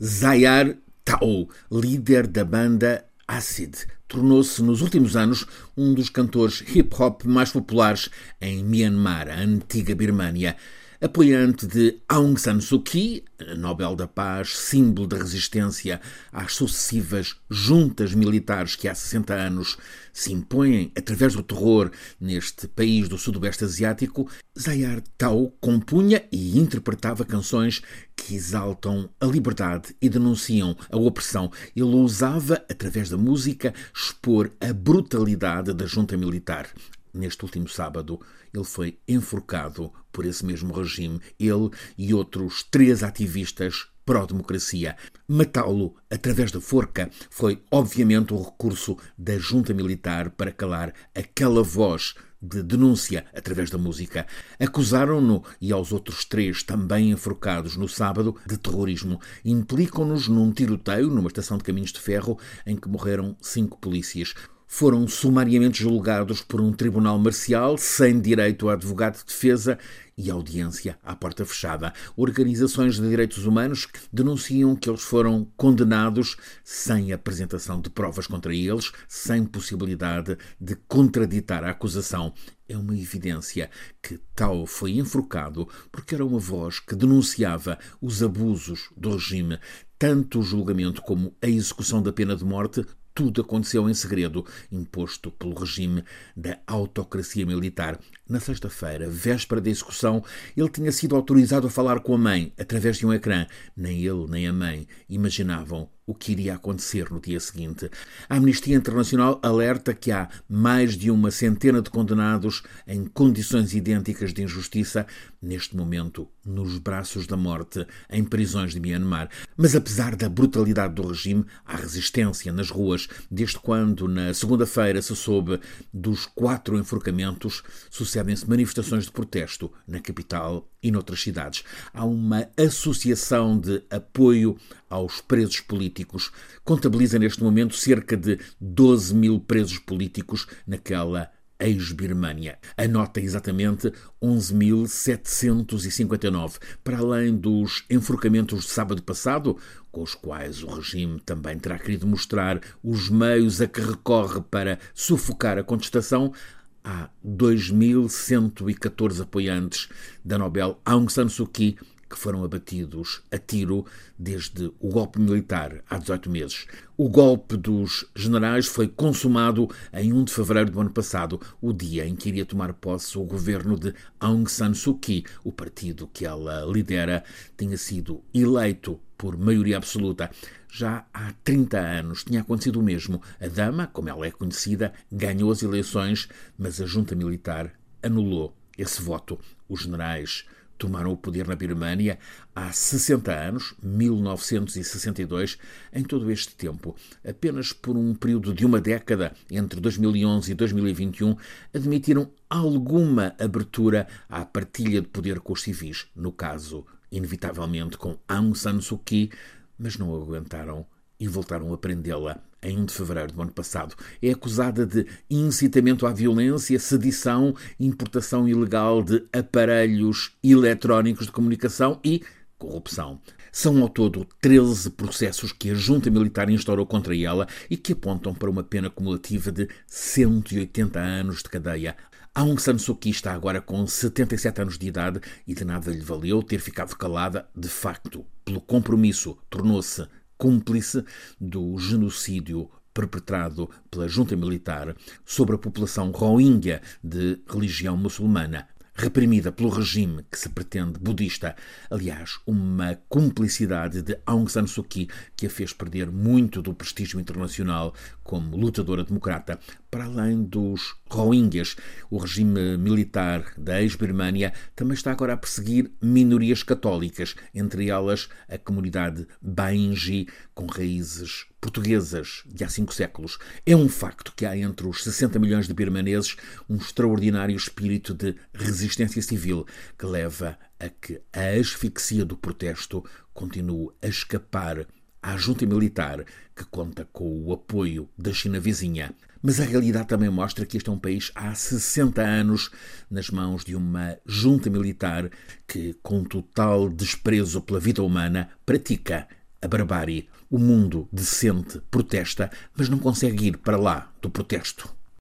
Zayar Tao, líder da banda Acid, tornou-se nos últimos anos um dos cantores hip-hop mais populares em Myanmar, a antiga Birmânia. Apoiante de Aung San Suu Kyi, Nobel da Paz, símbolo da resistência às sucessivas juntas militares que há 60 anos se impõem através do terror neste país do sudoeste asiático, Zayar Tao compunha e interpretava canções que exaltam a liberdade e denunciam a opressão. Ele usava, através da música, expor a brutalidade da junta militar. Neste último sábado, ele foi enforcado por esse mesmo regime, ele e outros três ativistas pró-democracia. Matá-lo através da forca foi, obviamente, o recurso da junta militar para calar aquela voz de denúncia através da música. Acusaram-no e aos outros três, também enforcados no sábado, de terrorismo. Implicam-nos num tiroteio numa estação de caminhos de ferro em que morreram cinco polícias foram sumariamente julgados por um tribunal marcial sem direito a advogado de defesa e audiência à porta fechada. Organizações de direitos humanos denunciam que eles foram condenados sem apresentação de provas contra eles, sem possibilidade de contraditar a acusação. É uma evidência que Tao foi enforcado porque era uma voz que denunciava os abusos do regime. Tanto o julgamento como a execução da pena de morte tudo aconteceu em segredo, imposto pelo regime da autocracia militar. Na sexta-feira, véspera da execução, ele tinha sido autorizado a falar com a mãe através de um ecrã. Nem ele nem a mãe imaginavam o que iria acontecer no dia seguinte. A Amnistia Internacional alerta que há mais de uma centena de condenados em condições idênticas de injustiça, neste momento nos braços da morte, em prisões de Myanmar. Mas apesar da brutalidade do regime, há resistência nas ruas. Desde quando, na segunda-feira, se soube dos quatro enforcamentos, sucedem-se manifestações de protesto na capital e noutras cidades. Há uma associação de apoio aos presos políticos. Contabiliza neste momento cerca de 12 mil presos políticos naquela ex-Birmânia. Anota exatamente 11.759, para além dos enforcamentos de sábado passado, com os quais o regime também terá querido mostrar os meios a que recorre para sufocar a contestação, há 2.114 apoiantes da Nobel. Aung San Suu Kyi que foram abatidos a tiro desde o golpe militar há 18 meses. O golpe dos generais foi consumado em 1 de fevereiro do ano passado, o dia em que iria tomar posse o governo de Aung San Suu Kyi. O partido que ela lidera tinha sido eleito por maioria absoluta. Já há 30 anos tinha acontecido o mesmo. A dama, como ela é conhecida, ganhou as eleições, mas a junta militar anulou esse voto. Os generais tomaram o poder na Birmânia há 60 anos, 1962. Em todo este tempo, apenas por um período de uma década, entre 2011 e 2021, admitiram alguma abertura à partilha de poder com os civis, no caso inevitavelmente com Aung San Suu Kyi, mas não aguentaram e voltaram a prendê-la em 1 de fevereiro do ano passado. É acusada de incitamento à violência, sedição, importação ilegal de aparelhos eletrónicos de comunicação e corrupção. São ao todo 13 processos que a junta militar instaurou contra ela e que apontam para uma pena cumulativa de 180 anos de cadeia. Aung San Suu Kyi está agora com 77 anos de idade e de nada lhe valeu ter ficado calada, de facto, pelo compromisso, tornou-se cúmplice do genocídio perpetrado pela junta militar sobre a população rohingya de religião muçulmana reprimida pelo regime que se pretende budista. Aliás, uma cumplicidade de Aung San Suu Kyi que a fez perder muito do prestígio internacional como lutadora democrata. Para além dos Rohingyas, o regime militar da ex-Birmânia também está agora a perseguir minorias católicas, entre elas a comunidade Bainji, com raízes portuguesas de há cinco séculos. É um facto que há entre os 60 milhões de birmaneses um extraordinário espírito de resistência civil que leva a que a asfixia do protesto continue a escapar à junta militar que conta com o apoio da China vizinha. Mas a realidade também mostra que este é um país há 60 anos nas mãos de uma junta militar que, com total desprezo pela vida humana, pratica a barbárie. O mundo decente protesta, mas não consegue ir para lá do protesto.